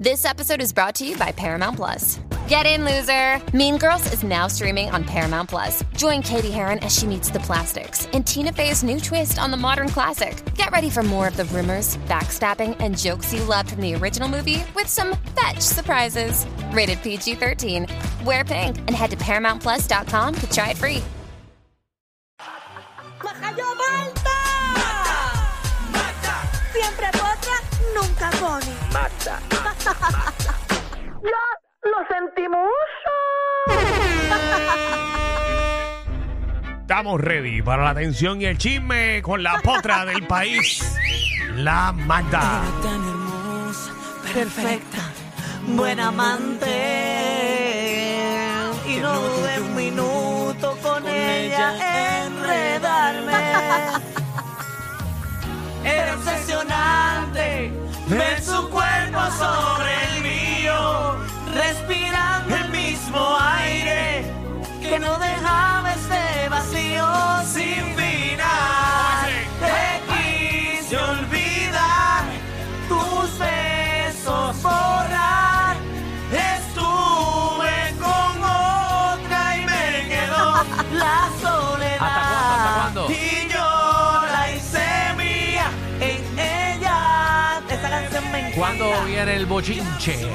This episode is brought to you by Paramount Plus. Get in, loser! Mean Girls is now streaming on Paramount Plus. Join Katie Heron as she meets the plastics and Tina Fey's new twist on the modern classic. Get ready for more of the rumors, backstabbing, and jokes you loved from the original movie with some fetch surprises. Rated PG 13. Wear pink and head to ParamountPlus.com to try it free. Pone. ¡Ya lo sentimos! Estamos ready para la atención y el chisme con la potra del país, la Magda. Tan hermosa, perfecta, buena amante. Y no dudé un minuto con ella enredarme. Era obsesionante ver su cuerpo sobre el mío, respirando el mismo aire que no dejaba me encanta. ¿Cuándo viene el bochinche?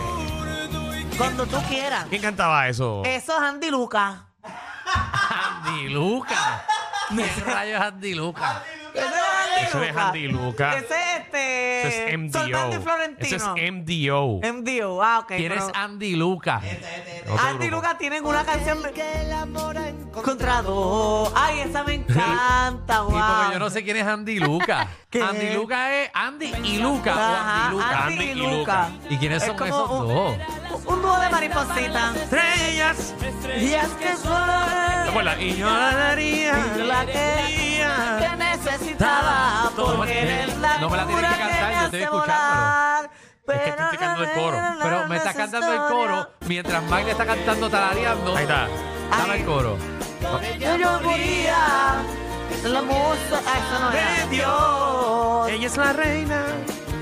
Cuando tú quieras. ¿Quién cantaba eso? Eso es Andy Lucas. Andy Luca. ¿Qué rayos es Andy Luca? Ese es Andy Eso es Lucas. Andy Lucas. Ese es este. Eso es y MDO. Florentino. Eso es MDO. MDO. Ah, ok. ¿Quién pero es Andy Luca? Otro Andy grupo. Lucas tienen una canción. Encontrado. Ay, esa me encanta, Sí, porque yo no sé quién es Andy Luca. ¿Qué? Andy Luca es Andy y Luca. o Ajá, Andy Luca. Andy, Andy y y Luca. ¿Y quiénes Es son como esos un- dos? Un dúo de maripositas. Estrellas. Y es que solo ¿Te acuerdas? Y yo la daría. la que, que necesitaba porque eres la No me la tienes que cantar, yo estoy escuchándolo. volar. que estoy explicando el coro. Pero me está cantando el coro mientras Magda está cantando tarareando. Ahí está. Dame el coro. Yo moría. La musa. Ah, eso no era. De Dios. Ella es la reina.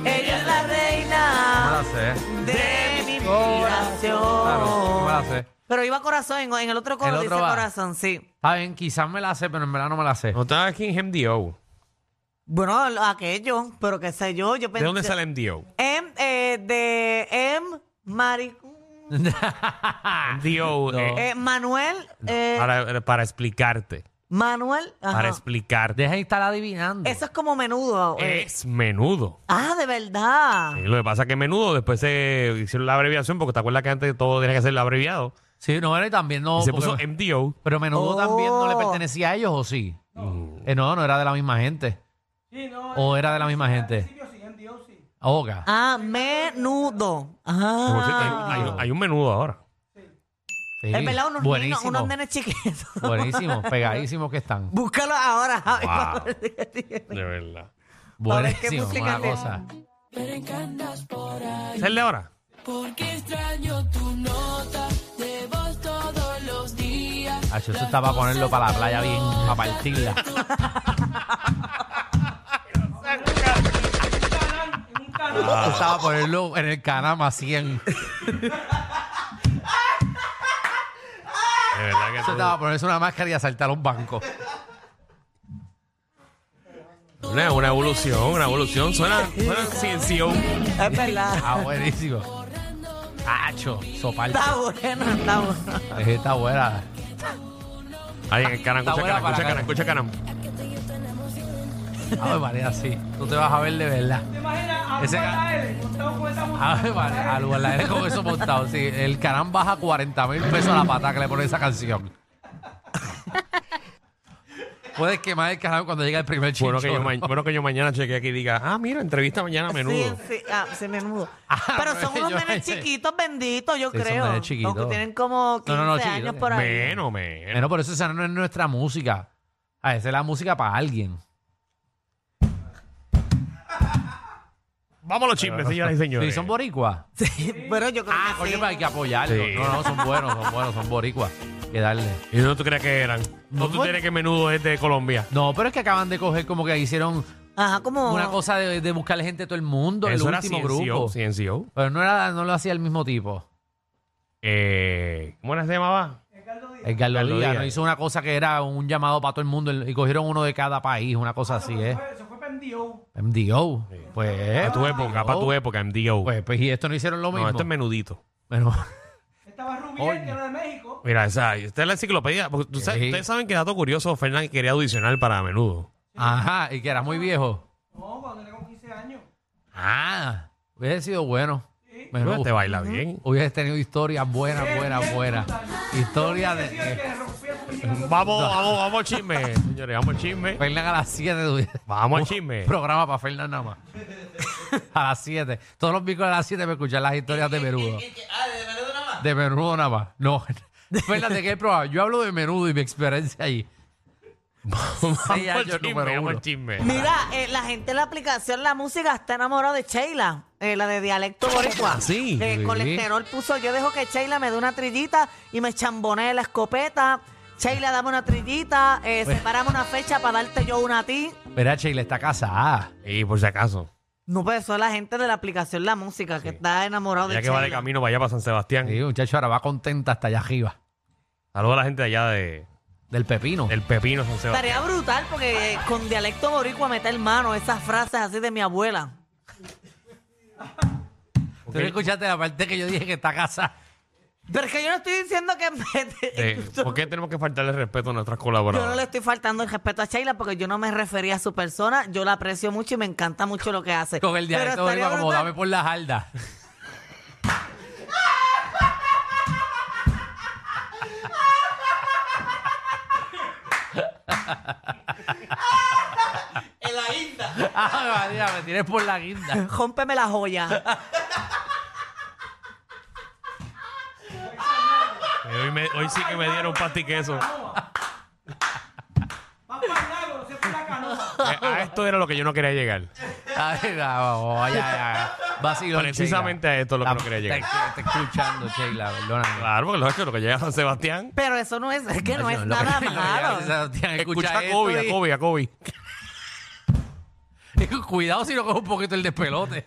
Ella es la No me la reina sé. de mi Claro, no la sé. Pero iba corazón, en, en el otro coro El otro dice va. corazón, sí. Está bien, quizás me la sé, pero en verdad no me la sé. No estaba aquí en MDO. Bueno, lo- aquello, pero qué sé yo, yo ¿De pensé... dónde sale MDO? M, eh, de M, Mari... MDO. No. eh, eh, Manuel, eh, para, para explicarte. Manuel, ajá. Para explicarte. Deja de estar adivinando. Eso es como menudo. eh. Es menudo. Ah, de verdad. Sí, lo que pasa es que menudo después se hicieron la abreviación porque te acuerdas que antes todo tenía que ser abreviado. Sí, no, bueno, y también no. y se porque- puso MDO. pero menudo Oh. también no le pertenecía a ellos, ¿o sí? Eh, no, no era de la misma gente. ¿O era de la misma gente? Oga. Ah, menudo. Como si- Ah. hay, hay hay un menudo ahora. Sí, Es verdad, unos niños, buenísimo. unos nenes chiquitos. Buenísimo, pegadísimos que están. Búscalo ahora, Javi. Wow. De verdad. ver qué Buenísimo, música una tiene. cosa. ¿Es el de ahora? Hacho, eso está para ponerlo para la playa bien, para partirla. Eso estaba para ponerlo en el canama 100. Eso De verdad que estaba para ponerse una máscara y asaltar a un banco. una, una evolución, una evolución. Suena, suena ciencia. Es verdad. Ah, buenísimo. Hacho, sopal. Está bueno, está bueno. Está buena. Ahí Está escucha canal, escucha canal, escucha canal. Ave María, sí. Tú te vas a ver de verdad. Ese ca- Ave María, al con eso montado. Sí, el canal baja 40 mil pesos a la pata que le pone esa canción. Puedes quemar el canal cuando llega el primer Bueno que, yo chinchorro. ma- bueno que yo mañana chequee aquí y diga, ah, mira, entrevista mañana a menudo. Sí, sí, ah, sí, menudo. Ah, Pero son pero unos yo- nenes chiquitos benditos, yo Sí, son creo. nenes chiquitos. Aunque tienen como 15 No, no, no, años por ahí. Menos, menos. Bueno, por eso esa no es nuestra música. A esa es la música para alguien. Vamos a los chismes, señoras y señores. Sí, son boricuas. Sí, pero yo creo Ah, que coño, sí. pero hay que apoyarlos. Sí. No, no, son buenos, son buenos, son boricuas. Que darle. ¿Y no tú crees que eran? ¿No No, tú tienes que menudo es de Colombia? No, pero es que acaban de coger como que hicieron Ajá, como. Una cosa de, de buscarle gente a todo el mundo, Eso el era último CNCO, grupo. CNCO. Pero no, era, no lo hacía el mismo tipo. Eh, ¿Cómo era se llamaba? El Carlos Carlos Díaz, Díaz. no hizo una cosa que era un llamado para todo el mundo y cogieron uno de cada país, una cosa así, ¿eh? Eso fue pendió. MDO. Pues, Para tu época, para tu MDO. época, MDO. Pues, pues, y esto no hicieron lo mismo. no, esto es menudito. Bueno, Estaba Rubiel, que era de México. Mira, esa, esta es la enciclopedia. porque tú sabes- Sí. Ustedes saben que dato curioso, Fernández quería audicionar para menudo. ajá, y que era muy viejo. No, cuando tenía como 15 años. Ah, hubiese sido bueno. Pero Menú. te baila bien. Hubiese tenido historias buenas, buenas, buenas. De... Que rompía tu billete. Vamos, vamos, vamos al chisme, señores, vamos al chisme. Fernan a las 7. Vamos al chisme. Programa para Fernan nada más. a las 7. Todos los miércoles a las 7 me escuchan las historias de menudo. Ah, de menudo nada más. No. Fernan, ¿de qué programa? Yo hablo de menudo y mi experiencia ahí. Vamos Seis al años chisme, número vamos uno. al chisme. Mira, eh, la gente en la aplicación La Música está enamorada de Sheila, eh, la de dialecto boricua. sí? Eh, Sí. Colesterol puso, yo dejo que Sheila me dé una trillita y me chambonee la escopeta. Sheila, dame una trillita, eh, separame una fecha para darte yo una a ti. Mira, Sheila está casada. Y por si acaso, No, pues eso es la gente de la aplicación La Música que está enamorado de ya que va de Sheila. camino, vaya para San Sebastián. Sí, muchacho, ahora va contenta hasta allá arriba. Saludos a la gente de allá de, Del pepino. del Pepino San Sebastián. Estaría brutal porque con dialecto boricua meter mano esas frases así de mi abuela. Tú no escuchaste la parte que yo dije que está casada. Pero es que yo no estoy diciendo que Eh, ¿Por qué tenemos que faltarle respeto a nuestras Yo no colaboradoras? le estoy faltando el respeto a Sheila porque yo no me refería a su persona. Yo la aprecio mucho y me encanta mucho lo que hace. Con el dialecto boricua como dame por la jarda. En la guinda. Ah, María, me tienes por la guinda. Rómpeme la joya. Hoy, me- hoy sí que me dieron canoa. Eh, a esto era lo que yo no quería llegar. Ay, no, vamos, ya, ya. Vacilón, Precisamente Sheila. a esto es lo que La- no quería llegar. Te, te estoy escuchando, Sheila, perdóname. Claro, porque lo hecho, lo que llega a San Sebastián. Pero eso no es, es que no es lo que- nada lo que malo. Sebastián Escucha a esto Kobe, a y- Kobe, a Kobe. Cuidado si no coge un poquito el despelote.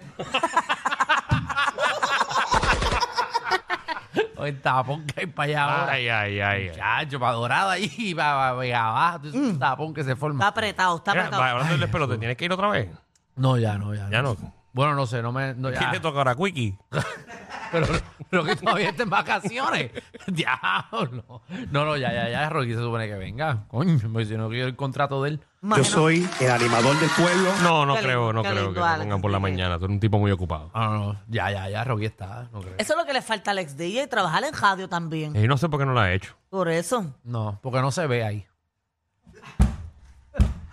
O el tapón que hay para allá ahora. Ay, ay, ay. ay. Chacho, para dorado ahí y para, para abajo. tú- Un tapón que se Está forma. apretado, está Mira, apretado. va, hablando del despelote, ¿tienes que ir otra vez? No, ya no, ya, Ya no. Bueno, no sé, no me. No, ya. ¿Quién le toca ahora? Quickie. Pero, pero que todavía está en vacaciones. Diablo. No, no, ya, ya, ya. Rocky se supone que venga. Coño, porque si no quiero el contrato de él. Yo soy el animador del pueblo. No, no Qué creo, no creo que lo Alex, pongan por la mañana. Tú eres un tipo muy ocupado. Ah, no, no. Ya, ya, ya. Rocky está. No creo. Eso es lo que le falta a Alex DJ y trabajar en radio también. Y no sé por qué no lo ha hecho. Por eso. No, porque no se ve ahí.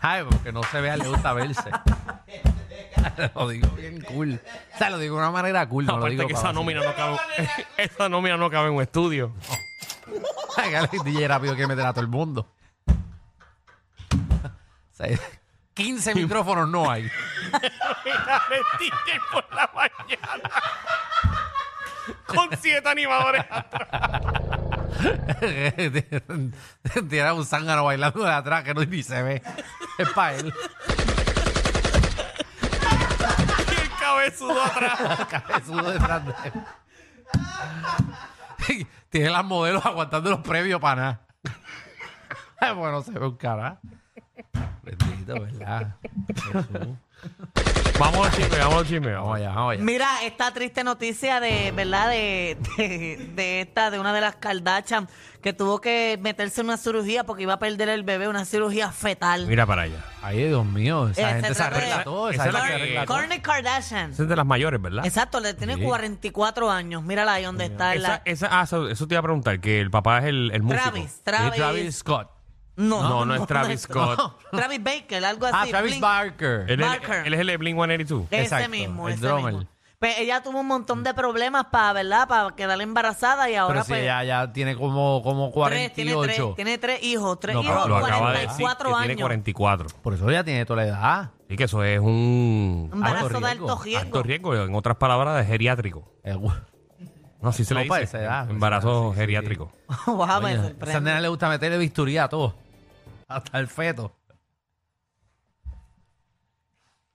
Ay, porque no se ve, a él le gusta verse. lo digo bien cool. O sea, lo digo de una manera cool. No lo Aparte digo que para esa vacilar. nómina no cabe, esa nómina no cabe en un estudio. DJ rápido que meter a todo el mundo. O sea, 15 micrófonos no hay. DJ por la mañana. Con siete animadores. Tiene un zángano bailando de atrás que no ni se ve. Es para él. y el cabezudo atrás. Cabezudo detrás de él. Tiene las modelos aguantando los previos para nada. Bueno, se ve un cara. Bendito, ¿verdad? Jesús. Vamos al chisme, vamos al chisme. Vamos allá, vamos allá. Mira, esta triste noticia de, ¿verdad? De, de, de esta, de una de las Kardashian que tuvo que meterse en una cirugía porque iba a perder el bebé, una cirugía fetal. Mira para allá. Ay, Dios mío, esa Eh, gente se se arregla de- todo. esa Esa es la que- arregla todo. Kourtney Kardashian. Esa es de las mayores, ¿verdad? Exacto, le tiene Sí. 44 años. Mírala ahí donde está Esa, la... esa- ah, eso, eso te iba a preguntar, que el papá es el, el músico. Travis, Travis. Travis Scott. No, No, no es Travis Scott. Travis Baker, algo así. Ah, Travis Blink- Barker. Él es, Marker. él es el de Blink 182. Ese Exacto, mismo, el ese drummer. mismo. Pues ella tuvo un montón de problemas para, ¿verdad? Para quedarle embarazada y ahora Pero si pues... ella ya tiene como, como tres, tiene 48. tres, tiene tres hijos, tres No, hijos, Lo acaba de decir, 44 que años. tiene 44. Por eso ya tiene toda la edad. Y que eso es un Embarazo Alto de alto riesgo. alto riesgo, en otras palabras, de geriátrico. Eh, No, así se No, le para dice. esa edad. Embarazo Sí, sí, geriátrico. Wow, me Coño, esa sorprende. nena le gusta meterle bisturí a todo. Hasta el feto.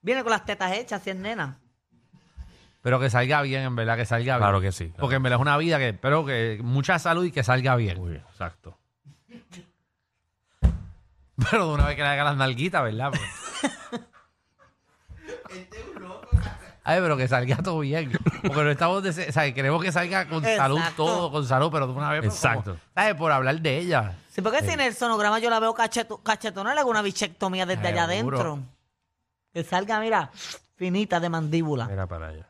Viene con las tetas hechas, si es nena. Pero que salga bien, en verdad, que salga bien. Claro que sí, claro. Porque en verdad es una vida que espero que mucha salud y que salga bien. Muy bien, exacto. Pero de una vez que le haga las nalguitas, ¿verdad? Pues. Ay, pero que salga todo bien. Porque no estamos de, o sea, queremos que salga con salud Exacto. todo, con salud, pero de una vez. pues, Exacto. como, ¿Sabes? Por hablar de ella. Sí, porque si en el sonograma yo la veo cacheto- cachetona, le hago una bichectomía desde allá Seguro. adentro. Que salga, mira, finita de mandíbula. Mira para allá.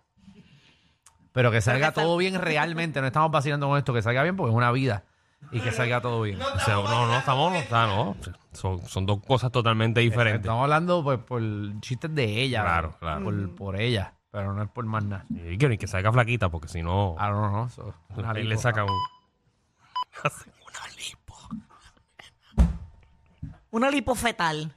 Pero que salga que sal- todo bien realmente. No estamos vacilando con esto. Que salga bien porque es una vida. Y que salga todo bien. O sea, no, no, estamos, no, está, no. Son, son dos cosas totalmente diferentes. Estamos hablando pues, por chistes de ella. Claro, claro. Por, por ella. Pero no es por más nada. Y que, salga flaquita, porque si no, Ah, no, no. eso- una ahí lipo. le saca un. Una lipofetal.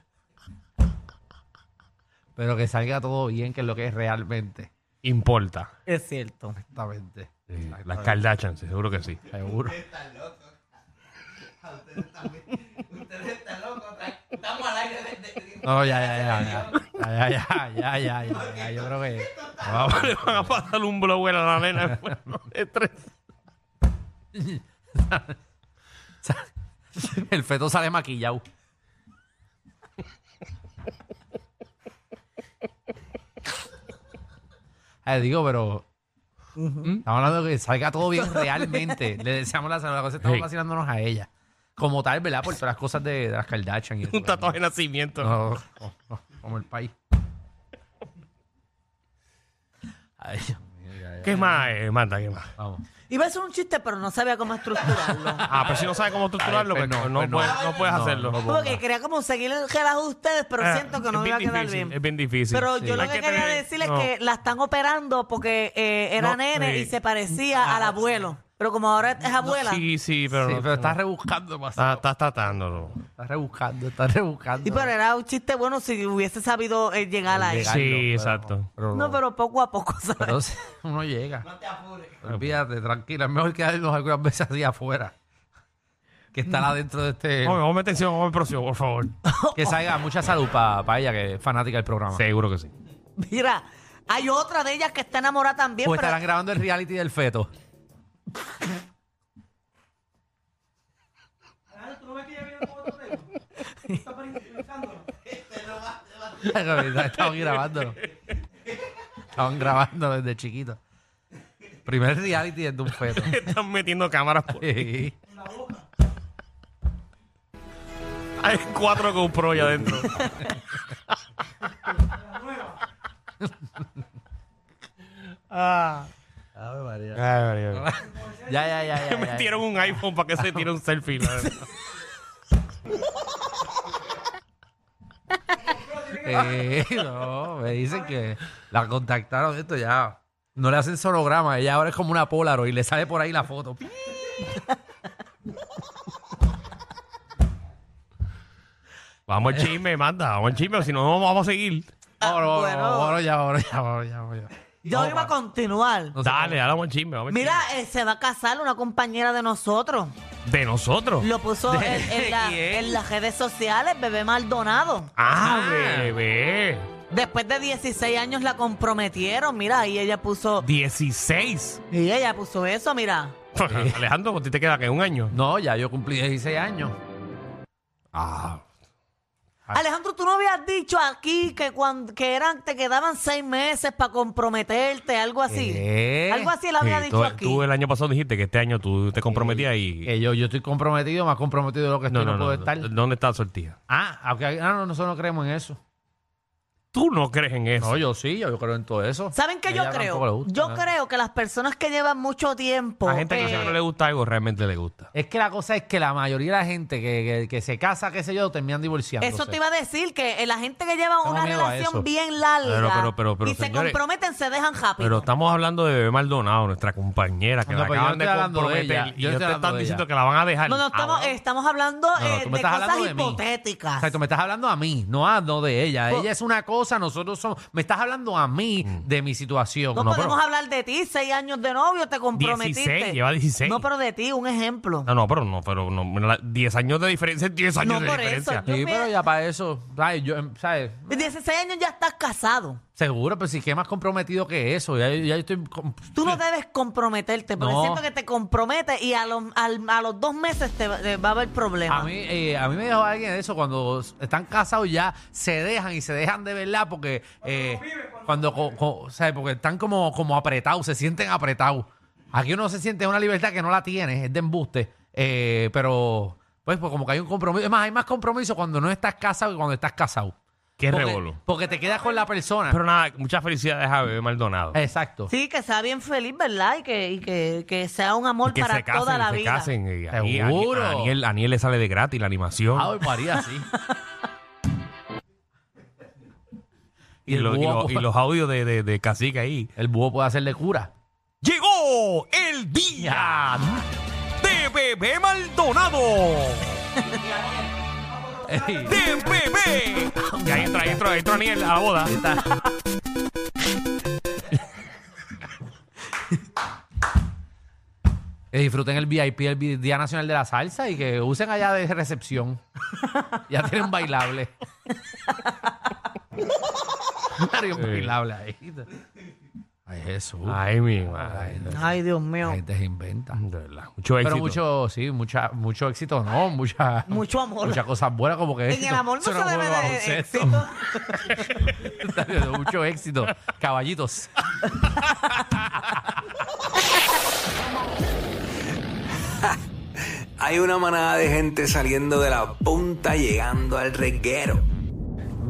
Pero que salga todo bien, que es lo que es realmente. Importa. Es cierto. Exactamente. Sí, Las Kardashian, sí, seguro que sí. Seguro. No, ya, ya, ya, ya. Ya, ya, ya, ya, ya, ya, ya. Yo creo que. Le van a pasar un blower a la nena después de tres. El feto sale maquillado. Eh, digo, pero. Estamos hablando de que salga todo bien realmente. Le deseamos la salud. La cosa estamos Sí. vacilándonos a ella. Como tal, ¿verdad? Por todas las cosas de, de las Kardashian. Y eso, Un tatuaje de nacimiento. No, no, no, como el país. Ay, Dios mío, ya, ya. ¿Qué más, eh, Manda? ¿Qué más? Vamos. Iba a ser un chiste, pero no sabía cómo estructurarlo. Ah, pero si no sabes cómo estructurarlo, Ay, pues pues no, no, no, pues no. puedes, no puedes No, hacerlo. no Porque quería como seguir el relajo de ustedes, pero Ah, siento que no me iba a quedar difícil, bien. Es bien difícil. Pero Sí. yo lo que, quería tener- decirles no. es que la están operando porque eh, era No, nene sí. y se parecía al abuelo. Pero como ahora es abuela. Sí, sí, pero. Sí, no- pero estás rebuscando Estás demasiado. estás tratándolo. Estás rebuscando, estás rebuscando. Sí, pero era un chiste bueno si hubiese sabido eh, llegar ahí. Llegarlo, Sí, pero- exacto. pero No, pero poco a poco, ¿sabes? pero uno llega. No te apures. Olvídate, tranquila. Es mejor quedarnos algunas veces así afuera. Que estar adentro de este. Vamos, vamos atención, vamos al próximo, por favor. Que salga mucha salud para ella, que es fanática del programa. Seguro que sí. Mira, hay otra de ellas que está enamorada también, Pues pero estarán grabando el reality del feto. Estaban grabándolo. Estaban grabando desde chiquito. Primer reality desde un feto. Están metiendo cámaras por... Sí. Hay cuatro GoPro allá adentro. ah. Ave María. Ay, María. Ya, ya, ya, ya. ya. Metieron un iPhone para que se tire un selfie. ¿no? Eh, no, me dicen que la contactaron esto ya. No le hacen sonograma, ella ahora es como una Polaroid y le sale por ahí la foto. Vamos al chisme, manda. Vamos al chisme, o si no, no vamos a seguir. Vámonos, bueno. vámonos ya, vámonos ya, vámonos ya, vámonos ya. Yo iba a continuar. No sé Dale, dale, vamos al chisme. Vamos al Mira, eh, se va a casar una compañera de nosotros. chisme. De nosotros. Lo puso en, en la- quién? en las redes sociales, bebé Maldonado. Ah, bebé. Después de 16 años la comprometieron, mira, y ella puso, 16. y ella puso eso, mira. Alejandro, ¿a ti te queda que un año? No, ya yo cumplí 16 años. Ah. Alejandro, tú no habías dicho aquí que cuando que eran, te quedaban seis meses para comprometerte, algo así. ¿Qué? Algo así él había Sí, dicho tú, aquí. tú el año pasado dijiste que este año tú te comprometías y... Que yo, yo estoy comprometido, más comprometido de lo que estoy, no, puedo estar. ¿Dónde está la sortija? Ah, aunque- ah, no, nosotros no creemos en eso. Tú no crees en eso. No, yo sí, yo, yo creo en todo eso. ¿Saben qué yo ella creo? tampoco le gusta, yo ¿no? creo que las personas que llevan mucho tiempo. a gente que eh, si no le gusta algo, realmente le gusta. Es que la cosa es que la mayoría de la gente que, que- que se casa, qué sé yo, terminan divorciándose. Eso te iba a decir, que eh, la gente que lleva una miedo a relación bien larga Pero, pero, pero, pero, y se señores, comprometen, se dejan rápido. Pero estamos hablando de Bebé Maldonado, nuestra compañera, que No, la pero yo acaban no de estoy hablando de comprometer ella, y yo ellos estoy te hablando están de diciendo ella. que la van a dejar. no, no, Ah, estamos, bueno. estamos hablando No, no, eh, tú me de estás cosas hablando de mí. hipotéticas. Exacto, me estás hablando a mí, no, a, no de ella. Po- ella es una cosa nosotros somos. Me estás hablando a mí de mi situación. No, no, podemos pero- hablar de ti, seis años de novio, te comprometiste. 16, lleva 16. No, pero de ti, un ejemplo. No, no, pero no, pero no, la- 10 años de diferencia, 10 años No, de por diferencia. eso. Sí, Yo pero ya para eso, ¿sabes? Yo, em, ¿sabes? De 16 años ya estás casado. Seguro, pero si qué más comprometido que eso. Ya, ya yo estoy. com- Tú no debes comprometerte, porque No. siento que te comprometes y a los, al- a los dos meses te, va- te va a haber problemas. A mí, eh, a mí me dejó alguien eso cuando están casados ya se dejan y se dejan de verdad porque eh, cuando co- porque están como, como apretados, se sienten apretados. Aquí uno se siente una libertad que no la tiene, es de embuste, eh, pero pues, pues como que hay un compromiso. Es más, hay más compromiso cuando no estás casado que cuando estás casado. Qué porque, revolú. Porque te quedas con la persona. Pero nada, muchas felicidades a Bebé Maldonado. Exacto. Sí, que sea bien feliz, ¿verdad? Y que, y que, que sea un amor que para se casen, toda la se vida. casen. y ahí- Seguro. A Aniel, a Aniel le sale de gratis la animación. Ay, María, sí. y, el lo- y búho- lo- y los audios de, de, de Cacique ahí. El búho puede hacerle cura. Llegó el día de Bebé Maldonado. Bebé. Y ahí entra, ahí entra, ahí entra Aniel a la boda. Que disfruten el VIP, el Día Nacional de la Salsa y que usen allá de recepción. ya tienen bailable. Hay un bailable ahí. Ay, Jesús. Ay, mi madre. Ay, Dios mío. La gente se inventa. De verdad. Mucho éxito. Pero mucho, sí, mucha, mucho éxito, no, mucha, Mucho amor. muchas cosas buenas como que En éxito. el amor no Eso se debe de baloncesto. éxito. Mucho éxito. Caballitos. Hay una manada de gente saliendo de la punta llegando al reguero.